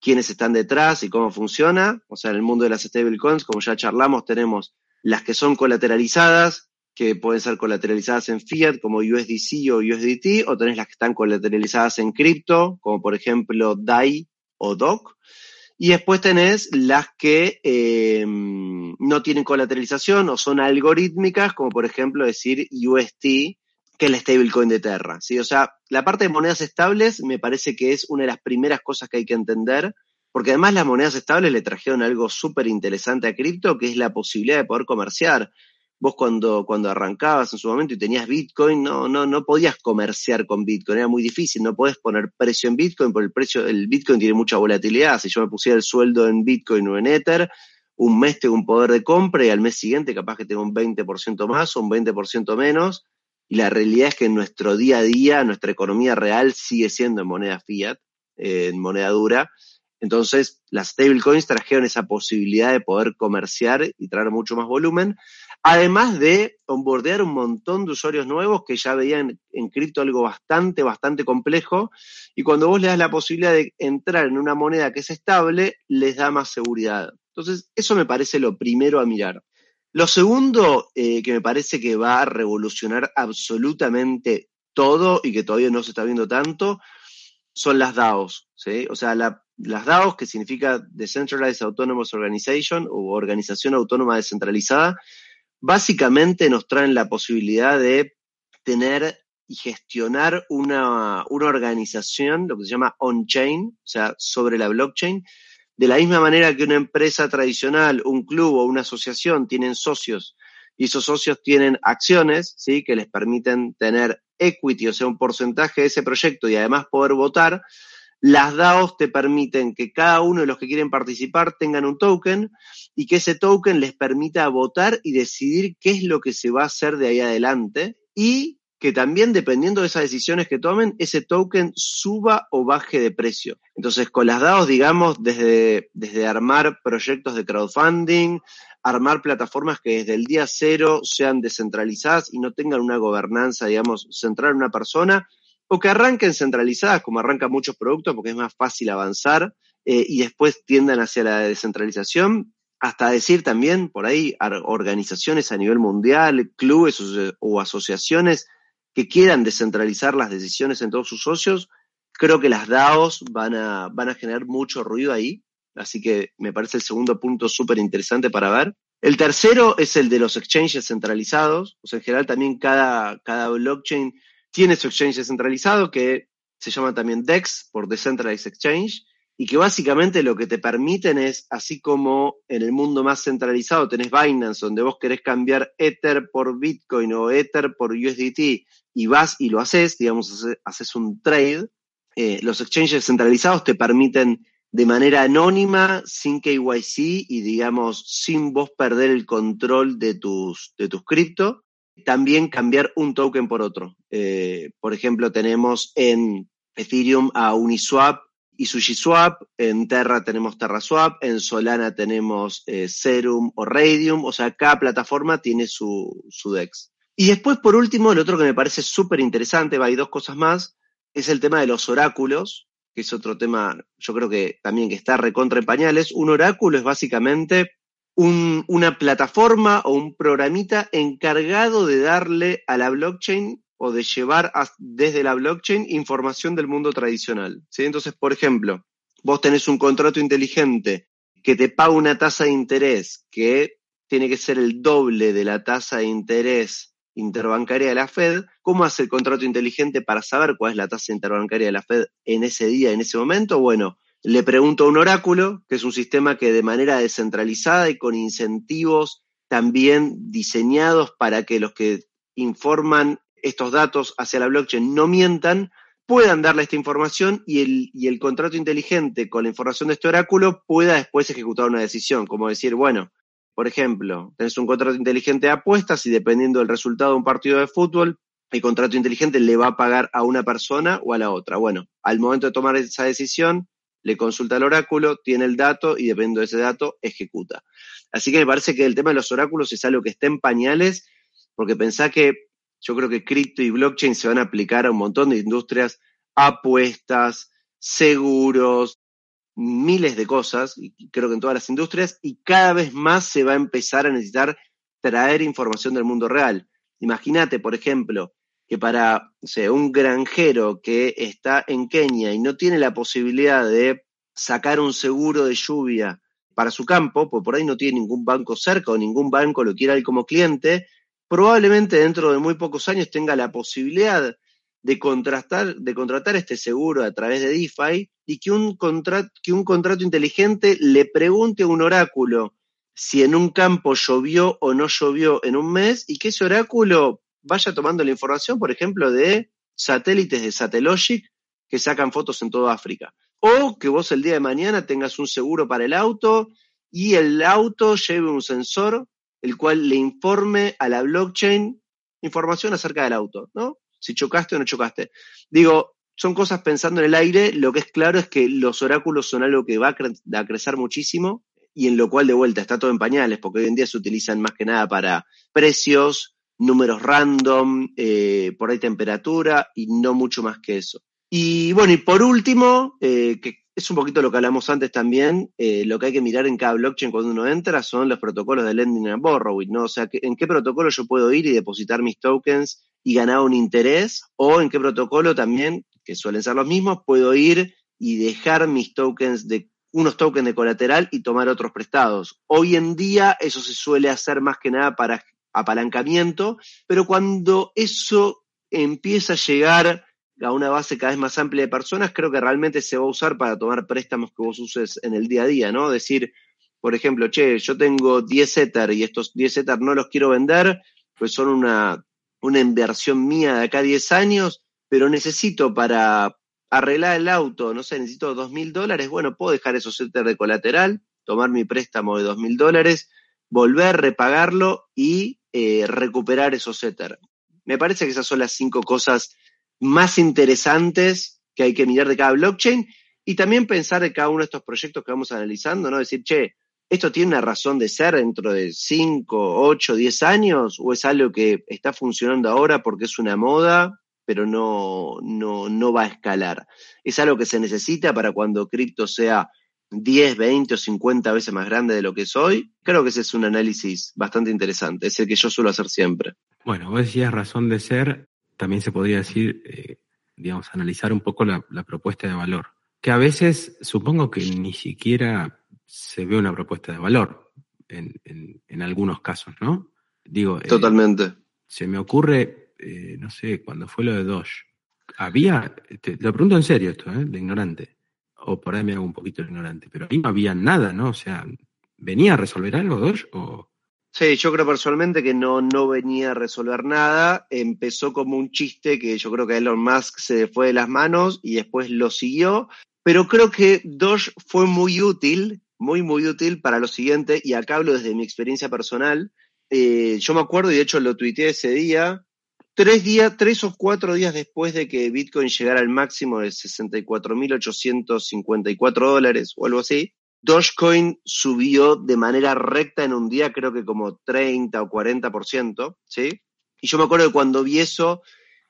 quiénes están detrás y cómo funciona. O sea, en el mundo de las stablecoins, como ya charlamos, tenemos las que son colateralizadas, que pueden ser colateralizadas en fiat, como USDC o USDT, o tenés las que están colateralizadas en cripto, como por ejemplo DAI o DOC. Y después tenés las que em, no tienen colateralización o son algorítmicas, como por ejemplo decir UST, que es la stablecoin de Terra. ¿sí? O sea, la parte de monedas estables me parece que es una de las primeras cosas que hay que entender, porque además las monedas estables le trajeron algo súper interesante a cripto, que es la posibilidad de poder comerciar. Vos cuando, cuando arrancabas en su momento y tenías Bitcoin, no, no, no podías comerciar con Bitcoin, era muy difícil, no podés poner precio en Bitcoin, porque el precio, el Bitcoin tiene mucha volatilidad. Si yo me pusiera el sueldo en Bitcoin o en Ether, un mes tengo un poder de compra y al mes siguiente capaz que tengo un 20% más o un 20% menos y la realidad es que en nuestro día a día, nuestra economía real sigue siendo en moneda fiat, eh, en moneda dura. Entonces, las stablecoins trajeron esa posibilidad de poder comerciar y traer mucho más volumen, además de onboardear un montón de usuarios nuevos que ya veían en cripto algo bastante, bastante complejo. Y cuando vos le das la posibilidad de entrar en una moneda que es estable, les da más seguridad. Entonces, eso me parece lo primero a mirar. Lo segundo eh, que me parece que va a revolucionar absolutamente todo y que todavía no se está viendo tanto son las DAOs. ¿sí? O sea, las DAOs, que significa Decentralized Autonomous Organization o Organización Autónoma Descentralizada, básicamente nos traen la posibilidad de tener y gestionar una, una organización, lo que se llama on-chain, o sea, sobre la blockchain, de la misma manera que una empresa tradicional, un club o una asociación tienen socios y esos socios tienen acciones, ¿sí? Que les permiten tener equity, o sea, un porcentaje de ese proyecto y además poder votar, las DAOs te permiten que cada uno de los que quieren participar tengan un token y que ese token les permita votar y decidir qué es lo que se va a hacer de ahí adelante y que también dependiendo de esas decisiones que tomen, ese token suba o baje de precio. Entonces, con las DAOs, digamos, desde, desde armar proyectos de crowdfunding, armar plataformas que desde el día cero sean descentralizadas y no tengan una gobernanza, digamos, central en una persona, o que arranquen centralizadas, como arrancan muchos productos, porque es más fácil avanzar, eh, y después tiendan hacia la descentralización, hasta decir también por ahí organizaciones a nivel mundial, clubes o asociaciones que quieran descentralizar las decisiones en todos sus socios, creo que las DAOs van a, van a generar mucho ruido ahí. Así que me parece el segundo punto súper interesante para ver. El tercero es el de los exchanges centralizados. O sea, en general también cada, cada blockchain tiene su exchange centralizado que se llama también DEX por Decentralized Exchange y que básicamente lo que te permiten es, así como en el mundo más centralizado tenés Binance, donde vos querés cambiar Ether por Bitcoin o Ether por USDT y vas y lo haces, digamos, haces un trade, eh, los exchanges centralizados te permiten de manera anónima, sin KYC y digamos, sin vos perder el control de tus, de tus cripto, también cambiar un token por otro. Eh, por ejemplo, tenemos en Ethereum a Uniswap y SushiSwap, en Terra tenemos TerraSwap, en Solana tenemos eh, Serum o Radium, o sea, cada plataforma tiene su, su DEX. Y después, por último, el otro que me parece súper interesante, hay dos cosas más, es el tema de los oráculos, que es otro tema, yo creo que también que está recontra en pañales. Un oráculo es básicamente un, una plataforma o un programita encargado de darle a la blockchain o de llevar desde la blockchain información del mundo tradicional. ¿sí? Entonces, por ejemplo, vos tenés un contrato inteligente que te paga una tasa de interés que tiene que ser el doble de la tasa de interés interbancaria de la Fed, ¿cómo hace el contrato inteligente para saber cuál es la tasa interbancaria de la Fed en ese día, en ese momento? Bueno, le pregunto a un oráculo, que es un sistema que de manera descentralizada y con incentivos también diseñados para que los que informan estos datos hacia la blockchain no mientan, puedan darle esta información y el, y el contrato inteligente con la información de este oráculo pueda después ejecutar una decisión, como decir, bueno, por ejemplo, tenés un contrato inteligente de apuestas y dependiendo del resultado de un partido de fútbol, el contrato inteligente le va a pagar a una persona o a la otra. Bueno, al momento de tomar esa decisión, le consulta al oráculo, tiene el dato y dependiendo de ese dato, ejecuta. Así que me parece que el tema de los oráculos es algo que está en pañales, porque pensá que yo creo que cripto y blockchain se van a aplicar a un montón de industrias, apuestas, seguros, miles de cosas, creo que en todas las industrias, y cada vez más se va a empezar a necesitar traer información del mundo real. Imagínate, por ejemplo, que para un granjero que está en Kenia y no tiene la posibilidad de sacar un seguro de lluvia para su campo, pues por ahí no tiene ningún banco cerca o ningún banco lo quiera él como cliente, probablemente dentro de muy pocos años tenga la posibilidad de contratar, de contratar este seguro a través de DeFi y que un, que un contrato inteligente le pregunte a un oráculo si en un campo llovió o no llovió en un mes y que ese oráculo vaya tomando la información, por ejemplo, de satélites de Satellogic que sacan fotos en toda África. O que vos el día de mañana tengas un seguro para el auto y el auto lleve un sensor el cual le informe a la blockchain información acerca del auto, ¿no? Si chocaste o no chocaste. Digo, son cosas pensando en el aire, lo que es claro es que los oráculos son algo que va a, crecer muchísimo y en lo cual de vuelta está todo en pañales, porque hoy en día se utilizan más que nada para precios, números random, eh, por ahí temperatura y no mucho más que eso. Y bueno, y por último, eh, que es un poquito lo que hablamos antes también, eh, lo que hay que mirar en cada blockchain cuando uno entra son los protocolos de lending and borrowing, ¿no? O sea, en qué protocolo yo puedo ir y depositar mis tokens y ganar un interés, o en qué protocolo también, que suelen ser los mismos, puedo ir y dejar mis tokens de unos tokens de colateral y tomar otros prestados. Hoy en día eso se suele hacer más que nada para apalancamiento, pero cuando eso empieza a llegar a una base cada vez más amplia de personas, creo que realmente se va a usar para tomar préstamos que vos uses en el día a día, ¿no? Decir, por ejemplo, che, yo tengo 10 Ether y estos 10 Ether no los quiero vender, pues son una, una inversión mía de acá a 10 años, pero necesito para arreglar el auto, no sé, necesito dos mil dólares, bueno, puedo dejar esos Ether de colateral, tomar mi préstamo de dos mil dólares, volver, repagarlo y eh, recuperar esos Ether. Me parece que esas son las cinco cosas más interesantes que hay que mirar de cada blockchain y también pensar de cada uno de estos proyectos que vamos analizando, ¿no? Decir, che, ¿esto tiene una razón de ser dentro de 5, 8, 10 años? ¿O es algo que está funcionando ahora porque es una moda, pero no, no, no va a escalar? ¿Es algo que se necesita para cuando cripto sea 10, 20 o 50 veces más grande de lo que es hoy? Creo que ese es un análisis bastante interesante, es el que yo suelo hacer siempre. Bueno, vos decías razón de ser, también se podría decir, eh, digamos, analizar un poco la, propuesta de valor. Que a veces supongo que ni siquiera se ve una propuesta de valor en, en, algunos casos, ¿no? Digo, eh, totalmente. se me ocurre, eh, no sé, cuando fue lo de Doge, había, te, lo pregunto en serio esto, ¿eh? de ignorante, o por ahí me hago un poquito ignorante, pero ahí no había nada, ¿no? O sea, ¿venía a resolver algo Doge o, Sí, yo creo personalmente que no, no venía a resolver nada. Empezó como un chiste que yo creo que Elon Musk se fue de las manos y después lo siguió. Pero creo que Doge fue muy útil, muy, muy útil para lo siguiente, y acá hablo desde mi experiencia personal. Eh, yo me acuerdo, y de hecho lo tuiteé ese día, tres días, tres o cuatro días después de que Bitcoin llegara al máximo de 64.854 dólares o algo así, Dogecoin subió de manera recta en un día, creo que como 30 o 40%, ¿sí? Y yo me acuerdo que cuando vi eso,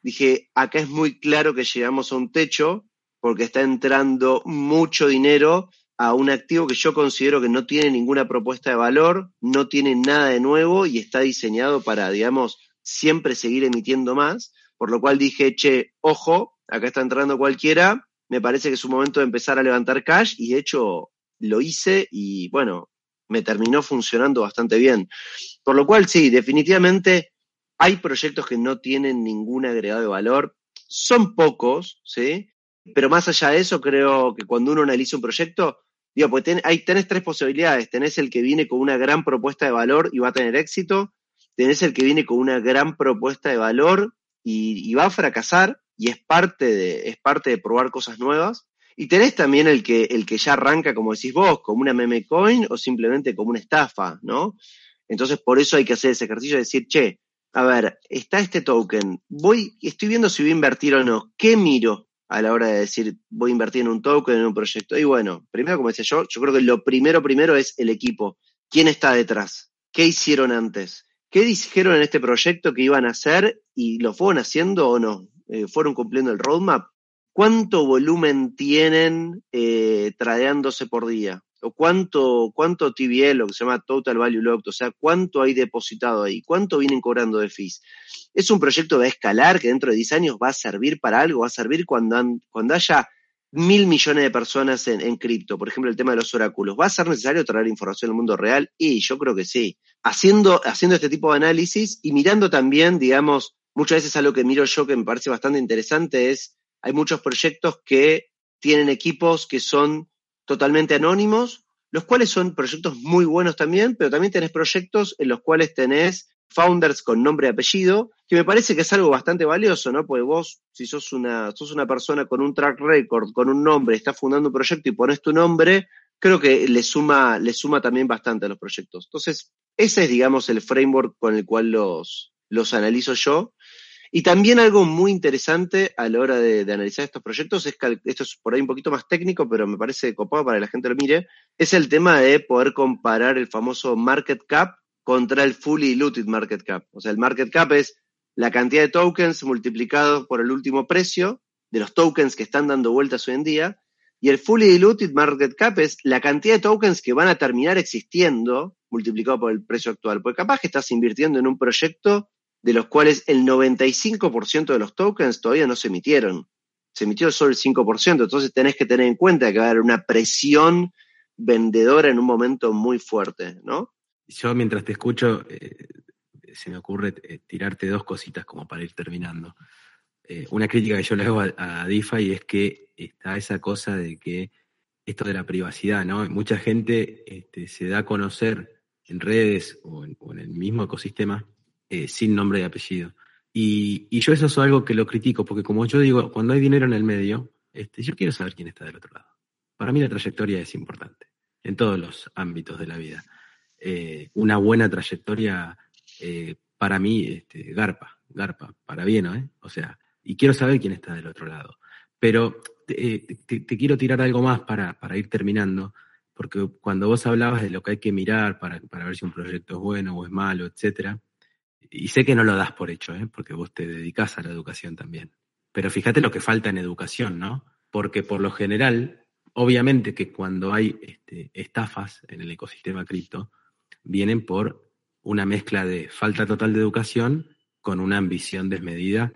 dije, acá es muy claro que llegamos a un techo porque está entrando mucho dinero a un activo que yo considero que no tiene ninguna propuesta de valor, no tiene nada de nuevo y está diseñado para, digamos, siempre seguir emitiendo más, por lo cual dije, che, ojo, acá está entrando cualquiera, me parece que es un momento de empezar a levantar cash y de hecho lo hice y bueno, me terminó funcionando bastante bien. Por lo cual sí, definitivamente hay proyectos que no tienen ningún agregado de valor, son pocos, ¿sí? Pero más allá de eso, creo que cuando uno analiza un proyecto, digo, pues hay, tenés tres posibilidades. Tenés el que viene con una gran propuesta de valor y va a tener éxito. Tenés el que viene con una gran propuesta de valor y, va a fracasar y es parte, de, es parte de probar cosas nuevas. Y tenés también el que, el que ya arranca, como decís vos, como una meme coin o simplemente como una estafa, ¿no? Entonces, por eso hay que hacer ese ejercicio de decir, che, a ver, está este token, voy, estoy viendo si voy a invertir o no. ¿Qué miro? a la hora de decir voy a invertir en un token, en un proyecto. Y bueno, primero, como decía yo, yo creo que lo primero, primero es el equipo. ¿Quién está detrás? ¿Qué hicieron antes? ¿Qué dijeron en este proyecto que iban a hacer y lo fueron haciendo o no? Eh, ¿Fueron cumpliendo el roadmap? ¿Cuánto volumen tienen eh, tradeándose por día? ¿O cuánto, cuánto TBL, lo que se llama Total Value Locked? O sea, ¿cuánto hay depositado ahí? ¿Cuánto vienen cobrando de fees? Es un proyecto de escalar que dentro de 10 años va a servir para algo, va a servir cuando, cuando haya mil millones de personas en, cripto, por ejemplo, el tema de los oráculos. ¿Va a ser necesario traer información al mundo real? Y yo creo que sí. Haciendo, haciendo este tipo de análisis y mirando también, digamos, muchas veces algo que miro yo que me parece bastante interesante es, hay muchos proyectos que tienen equipos que son totalmente anónimos, los cuales son proyectos muy buenos también, pero también tenés proyectos en los cuales tenés founders con nombre y apellido, que me parece que es algo bastante valioso, ¿no? Porque vos, si sos una, sos una persona con un track record, con un nombre, estás fundando un proyecto y pones tu nombre, creo que le suma, le suma también bastante a los proyectos. Entonces, ese es, digamos, el framework con el cual los, los analizo yo. Y también algo muy interesante a la hora de, analizar estos proyectos, es que esto es por ahí un poquito más técnico, pero me parece copado para que la gente lo mire, es el tema de poder comparar el famoso market cap contra el fully diluted market cap. O sea, el market cap es la cantidad de tokens multiplicado por el último precio de los tokens que están dando vueltas hoy en día, y el fully diluted market cap es la cantidad de tokens que van a terminar existiendo multiplicado por el precio actual. Porque capaz que estás invirtiendo en un proyecto de los cuales el 95% de los tokens todavía no se emitieron. Se emitió solo el 5%, entonces tenés que tener en cuenta que va a haber una presión vendedora en un momento muy fuerte, ¿no? Yo mientras te escucho, eh, se me ocurre eh, tirarte dos cositas como para ir terminando. Eh, una crítica que yo le hago a, a DeFi es que está esa cosa de que esto de la privacidad, ¿no? Mucha gente este, se da a conocer en redes o en el mismo ecosistema sin nombre y apellido. Y, yo eso es algo que lo critico, porque como yo digo, cuando hay dinero en el medio, este, yo quiero saber quién está del otro lado. Para mí la trayectoria es importante, en todos los ámbitos de la vida. Eh, una buena trayectoria, eh, para mí, este, garpa, garpa, para bien, ¿no? O sea, y quiero saber quién está del otro lado. Pero te, quiero tirar algo más para, para, ir terminando, porque cuando vos hablabas de lo que hay que mirar para, para ver si un proyecto es bueno o es malo, etcétera, y sé que no lo das por hecho, ¿eh? porque vos te dedicas a la educación también. Pero fíjate lo que falta en educación, ¿no? Porque por lo general, obviamente que cuando hay este, estafas en el ecosistema cripto, vienen por una mezcla de falta total de educación con una ambición desmedida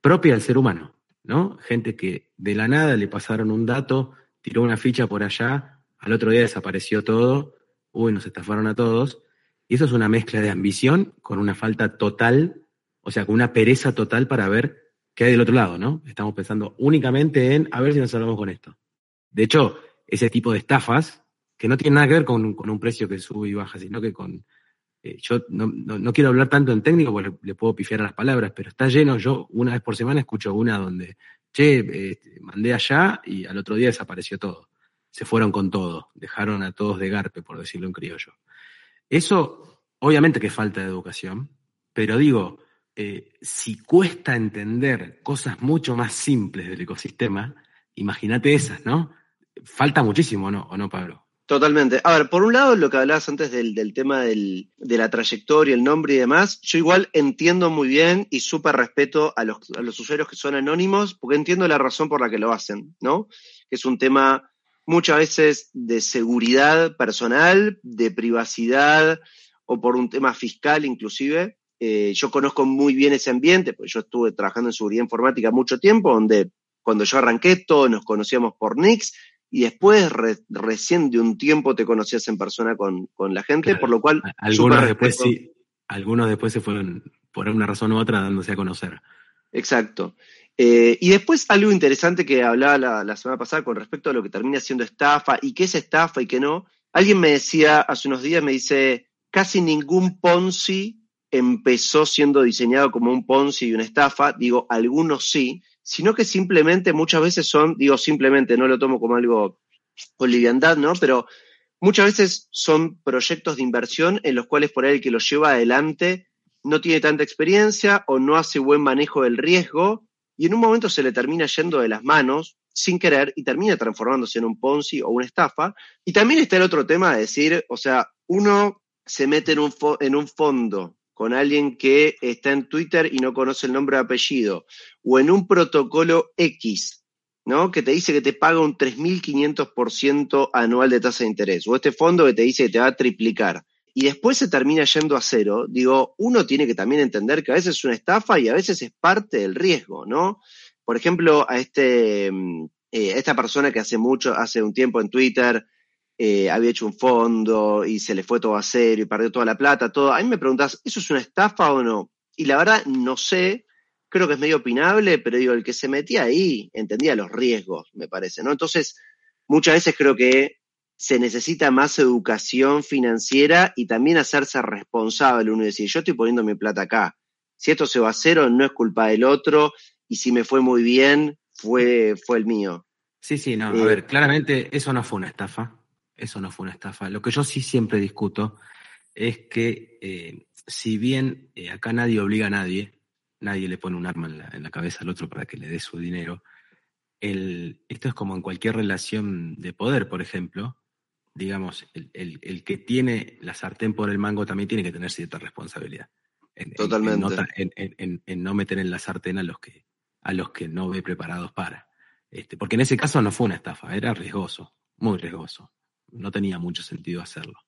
propia del ser humano, ¿no? Gente que de la nada le pasaron un dato, tiró una ficha por allá, al otro día desapareció todo, uy, nos estafaron a todos, y eso es una mezcla de ambición con una falta total, o sea, con una pereza total para ver qué hay del otro lado, ¿no? Estamos pensando únicamente en a ver si nos salvamos con esto. De hecho, ese tipo de estafas, que no tienen nada que ver con, un precio que sube y baja, sino que con... Eh, yo no, quiero hablar tanto en técnico porque le, puedo pifiar a las palabras, pero está lleno, yo una vez por semana escucho una donde, che, este, mandé allá y al otro día desapareció todo. Se fueron con todo, dejaron a todos de garpe, por decirlo en criollo. Eso, obviamente que falta de educación, pero digo, eh, si cuesta entender cosas mucho más simples del ecosistema, imagínate esas, ¿no? Falta muchísimo, ¿no? ¿O no, Pablo? Totalmente. A ver, por un lado, lo que hablabas antes del, tema de la trayectoria, el nombre y demás, yo igual entiendo muy bien y súper respeto a los, a los usuarios que son anónimos, porque entiendo la razón por la que lo hacen, ¿no? Que es un tema muchas veces de seguridad personal, de privacidad o por un tema fiscal inclusive. Eh, yo conozco muy bien ese ambiente, porque yo estuve trabajando en seguridad informática mucho tiempo, donde cuando yo arranqué todos nos conocíamos por Nix y después recién de un tiempo te conocías en persona con, la gente, por lo cual... Algunos después, sí, algunos después se fueron por una razón u otra dándose a conocer. Exacto. Eh, y después algo interesante que hablaba la, semana pasada con respecto a lo que termina siendo estafa y qué es estafa y qué no. Alguien me decía hace unos días, me dice, casi ningún Ponzi empezó siendo diseñado como un Ponzi y una estafa. Digo, algunos sí, sino que simplemente muchas veces son, digo simplemente, no lo tomo como algo con liviandad, ¿no? Pero muchas veces son proyectos de inversión en los cuales por ahí el que los lleva adelante no tiene tanta experiencia o no hace buen manejo del riesgo y en un momento se le termina yendo de las manos sin querer y termina transformándose en un Ponzi o una estafa. Y también está el otro tema de decir, o sea, uno se mete en un, en un fondo con alguien que está en Twitter y no conoce el nombre de apellido, o en un protocolo X, ¿no? Que te dice que te paga un 3.500% anual de tasa de interés, o este fondo que te dice que te va a triplicar y después se termina yendo a cero, digo, uno tiene que también entender que a veces es una estafa y a veces es parte del riesgo, ¿no? Por ejemplo, a este, mm, eh, esta persona que hace mucho, hace un tiempo en Twitter, eh, había hecho un fondo y se le fue todo a cero y perdió toda la plata, todo. A mí me preguntas, ¿eso es una estafa o no? Y la verdad, no sé, creo que es medio opinable, pero digo, el que se metía ahí entendía los riesgos, me parece, ¿no? Entonces, muchas veces creo que se necesita más educación financiera y también hacerse responsable. Uno decir, yo estoy poniendo mi plata acá. Si esto se va a cero, no es culpa del otro. Y si me fue muy bien, fue, fue el mío. Sí, sí, no. a eh, ver, claramente eso no fue una estafa. Eso no fue una estafa. Lo que yo sí siempre discuto es que eh, si bien eh, acá nadie obliga a nadie, nadie le pone un arma en la, en la, cabeza al otro para que le dé su dinero, el, esto es como en cualquier relación de poder, por ejemplo digamos, el, que tiene la sartén por el mango también tiene que tener cierta responsabilidad. En, Totalmente. En no, meter en la sartén a los que, a los que no ve preparados para. Este, porque en ese caso no fue una estafa, era riesgoso, muy riesgoso. No tenía mucho sentido hacerlo.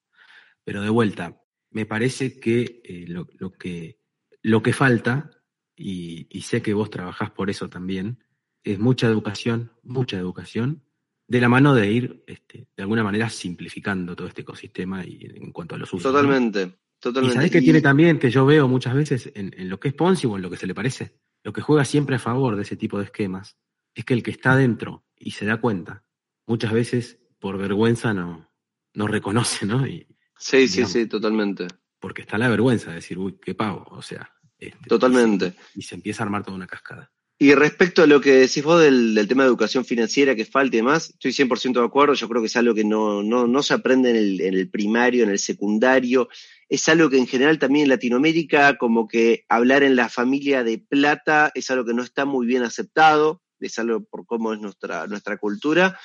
Pero de vuelta, me parece que, eh, lo, que lo que falta, y, y sé que vos trabajás por eso también, es mucha educación, mucha educación de la mano de ir, este, de alguna manera, simplificando todo este ecosistema y en cuanto a los usos. Totalmente, totalmente. ¿Y sabés qué tiene también, que yo veo muchas veces en, lo que es Ponzi o en lo que se le parece? Lo que juega siempre a favor de ese tipo de esquemas es que el que está dentro y se da cuenta, muchas veces por vergüenza no, no reconoce, ¿no? Y, sí, sí, sí, totalmente. Porque está la vergüenza de decir, uy, qué pago, o sea. Este, totalmente. y se empieza a armar toda una cascada. Y respecto a lo que decís vos del, tema de educación financiera que falta y demás, estoy 100% de acuerdo. Yo creo que es algo que no, no, no se aprende en el, en el, primario, en el secundario. Es algo que en general también en Latinoamérica, como que hablar en la familia de plata es algo que no está muy bien aceptado. Es algo por cómo es nuestra, nuestra cultura.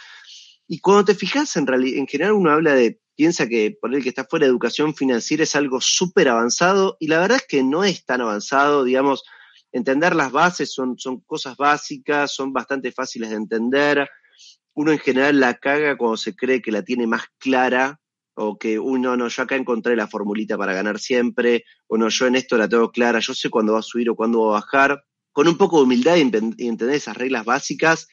Y cuando te fijas, en, en general uno habla de, piensa que por el que está fuera de educación financiera es algo súper avanzado y la verdad es que no es tan avanzado, digamos entender las bases son, son cosas básicas, son bastante fáciles de entender. Uno en general la caga cuando se cree que la tiene más clara o que uno no, yo acá encontré la formulita para ganar siempre, o no, yo en esto la tengo clara, yo sé cuándo va a subir o cuándo va a bajar. Con un poco de humildad y, entender esas reglas básicas,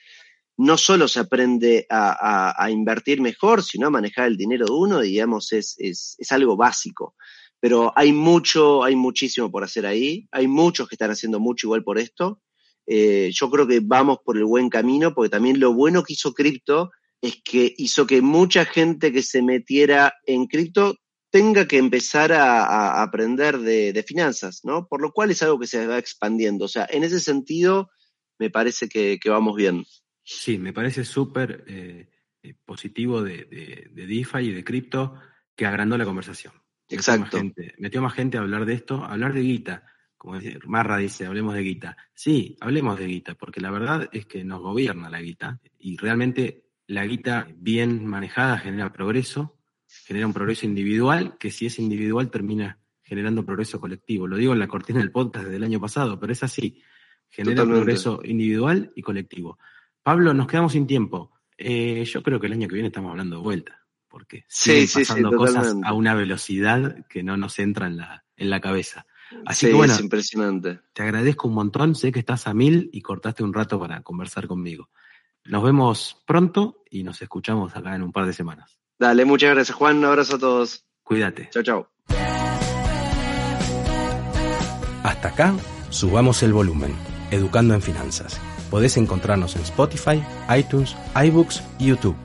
no solo se aprende a, invertir mejor, sino a manejar el dinero de uno, digamos, es, es, es algo básico pero hay mucho, hay muchísimo por hacer ahí, hay muchos que están haciendo mucho igual por esto. Eh, yo creo que vamos por el buen camino, porque también lo bueno que hizo cripto es que hizo que mucha gente que se metiera en cripto tenga que empezar a, aprender de, finanzas, ¿no? Por lo cual es algo que se va expandiendo. O sea, en ese sentido, me parece que, vamos bien. Sí, me parece súper eh, eh, positivo de, de, de DeFi y de cripto que agrandó la conversación. Exacto. Metió más, gente, a hablar de esto, a hablar de guita, como dice, Marra dice, hablemos de guita. Sí, hablemos de guita, porque la verdad es que nos gobierna la guita y realmente la guita bien manejada genera progreso, genera un progreso individual, que si es individual termina generando progreso colectivo. Lo digo en la cortina del podcast del año pasado, pero es así. Genera progreso individual y colectivo. Pablo, nos quedamos sin tiempo. Eh, yo creo que el año que viene estamos hablando de vuelta, porque siguen pasando cosas a una velocidad que no nos entra en la, en la cabeza. Así que bueno, es impresionante. Te agradezco un montón, sé que estás a mil y cortaste un rato para conversar conmigo. Nos vemos pronto y nos escuchamos acá en un par de semanas. Dale, muchas gracias Juan, un abrazo a todos. Cuídate. Chao, chao. Hasta acá, subamos el volumen, educando en finanzas. Podés encontrarnos en Spotify, iTunes, iBooks y YouTube.